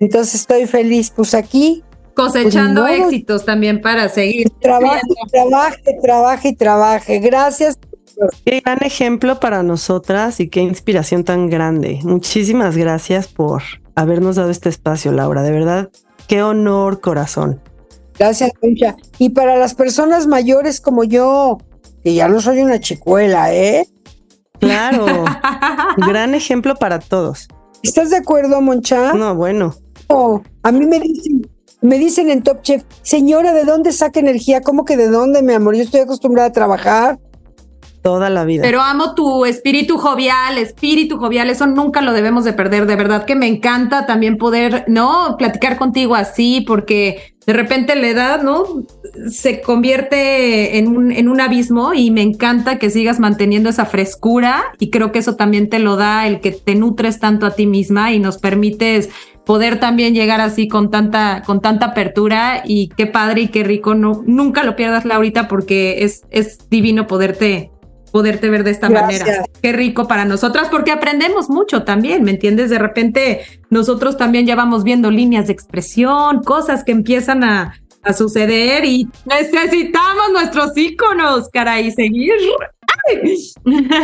Entonces estoy feliz. Pues aquí Cosechando Pues éxitos también para seguir. trabaje, trabaje, trabaje y trabaje. Gracias. Qué gran ejemplo para nosotras y qué inspiración tan grande. Muchísimas gracias por habernos dado este espacio, Laura. De verdad, qué honor, corazón. Gracias, Concha. Y para las personas mayores como yo, que ya no soy una chicuela, ¿eh? Claro, gran ejemplo para todos. ¿Estás de acuerdo, Moncha? No, bueno, No, a mí me dicen, me dicen en Top Chef, señora, ¿de dónde saca energía? ¿Cómo que de dónde, mi amor? Yo estoy acostumbrada a trabajar. Toda la vida. Pero amo tu espíritu jovial, espíritu jovial, eso nunca lo debemos de perder. De verdad que me encanta también poder, ¿no? Platicar contigo así, porque de repente la edad, ¿no? Se convierte en un, en un abismo y me encanta que sigas manteniendo esa frescura y creo que eso también te lo da el que te nutres tanto a ti misma y nos permites poder también llegar así con tanta, con tanta apertura y qué padre y qué rico. No, nunca lo pierdas, Laurita, porque es, es divino poderte, poderte ver de esta manera. Qué rico para nosotras, porque aprendemos mucho también, ¿me entiendes? De repente nosotros también ya vamos viendo líneas de expresión, cosas que empiezan a, a suceder y necesitamos nuestros íconos, caray, seguir.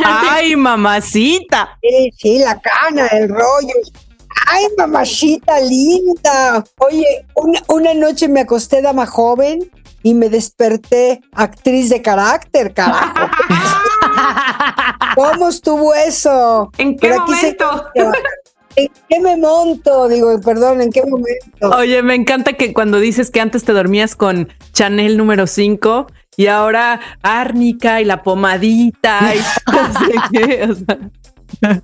Ay, mamacita. Sí, sí, la cana, el rollo. Ay, mamachita linda. Oye, una, noche me acosté dama joven y me desperté actriz de carácter, carajo. ¿Cómo estuvo eso? ¿En qué momento? ¿En qué me monto? Digo, perdón, ¿en qué momento? Oye, me encanta que cuando dices que antes te dormías con Chanel número 5 y ahora árnica y la pomadita y no sé qué, o sea,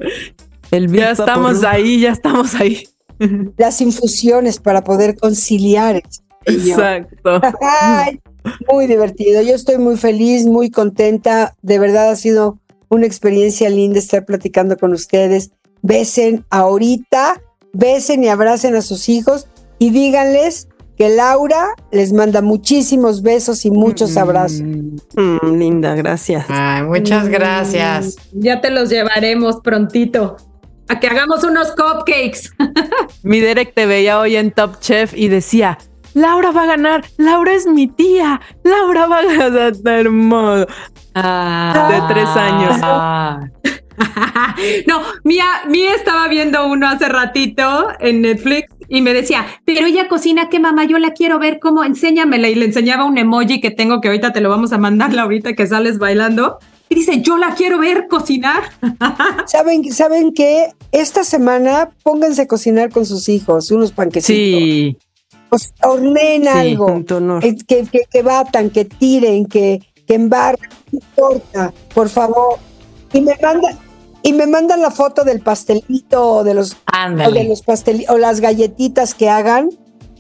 ya estamos ahí, ya estamos ahí. Las infusiones para poder conciliar. Exacto. muy divertido. Yo estoy muy feliz, muy contenta. De verdad ha sido una experiencia linda estar platicando con ustedes. Besen ahorita, besen y abracen a sus hijos y díganles que Laura les manda muchísimos besos y muchos mm. abrazos. Mm, linda, gracias. muchas gracias. Ya te los llevaremos prontito a que hagamos unos cupcakes. Mi Derek te veía hoy en Top Chef y decía, Laura va a ganar, Laura es mi tía, Laura va a ganar, está hermoso. Ah, de tres años. Ah. no, Mía, Mía estaba viendo uno hace ratito en Netflix y me decía, pero ella cocina, ¿qué mamá? Yo la quiero ver, ¿cómo? Enséñamela. Y le enseñaba un emoji que tengo que ahorita te lo vamos a mandar, ahorita que sales bailando y dice, yo la quiero ver cocinar. ¿Saben, ¿Saben que Esta semana pónganse a cocinar con sus hijos, unos panquecitos. Sí. Pues, horneen algo. Que, que, que, batan, que tiren, que, que no importa, por favor. Y me mandan, y me mandan la foto del pastelito o de los, o de los pastelitos o las galletitas que hagan.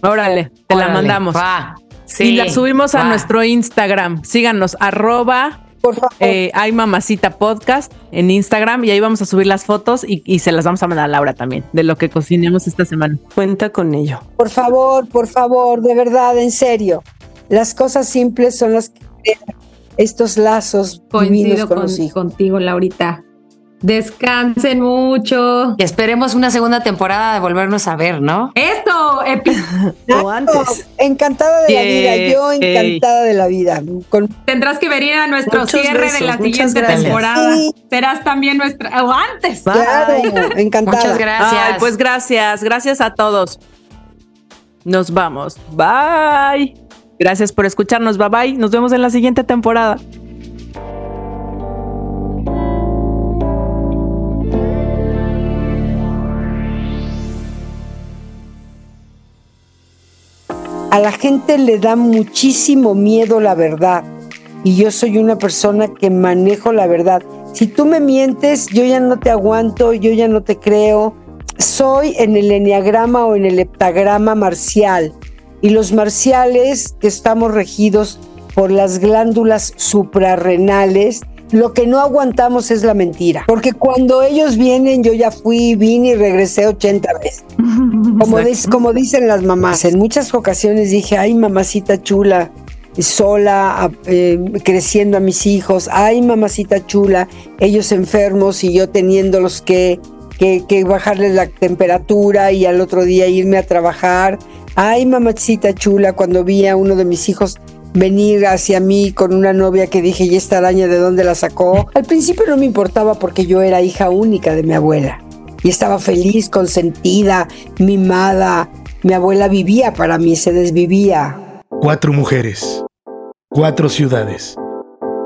Órale, te la mandamos. Sí, y la subimos a nuestro Instagram. Síganos, arroba eh, hay Mamacita Podcast en Instagram y ahí vamos a subir las fotos y, se las vamos a mandar a Laura también de lo que cocinemos esta semana. Cuenta con ello. Por favor, por favor, de verdad, en serio. Las cosas simples son las que estos lazos Coincido con, contigo, Laurita. Descansen mucho. Y esperemos una segunda temporada de volvernos a ver, ¿no? Esto, o antes. Encantada de la vida, yo encantada de la vida. Tendrás que venir a nuestro cierre de la siguiente temporada. Serás también nuestra, o antes. Claro, encantada. Muchas gracias. pues gracias, gracias a todos. Nos vamos. Bye. Gracias por escucharnos. Bye bye. Nos vemos en la siguiente temporada. A la gente le da muchísimo miedo la verdad. Y yo soy una persona que manejo la verdad. Si tú me mientes, yo ya no te aguanto, yo ya no te creo. Soy en el enneagrama o en el heptagrama marcial. Y los marciales, que estamos regidos por las glándulas suprarrenales, lo que no aguantamos es la mentira. Porque cuando ellos vienen, yo ya fui, vine y regresé 80 veces. Como, como dicen las mamás, en muchas ocasiones dije, ay, mamacita chula, sola, eh, creciendo a mis hijos, ay, mamacita chula, ellos enfermos y yo teniéndolos que, que, que bajarles la temperatura y al otro día irme a trabajar. Ay, mamacita chula, cuando vi a uno de mis hijos venir hacia mí con una novia que dije, ¿y esta araña de dónde la sacó? Al principio no me importaba porque yo era hija única de mi abuela y estaba feliz, consentida, mimada. Mi abuela vivía para mí, se desvivía. Cuatro mujeres, cuatro ciudades,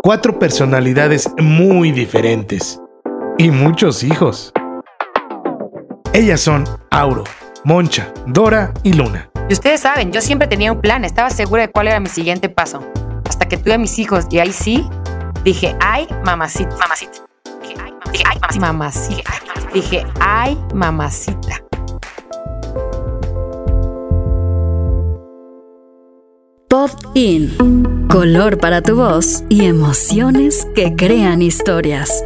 cuatro personalidades muy diferentes y muchos hijos. Ellas son Auro, Moncha, Dora y Luna. Y ustedes saben, yo siempre tenía un plan, estaba segura de cuál era mi siguiente paso. Hasta que tuve a mis hijos y ahí sí, dije, ay, mamacita. Mamacita. Dije, ay, mamacita. mamacita. Dije, ay, mamacita. Pod In. Color para tu voz y emociones que crean historias.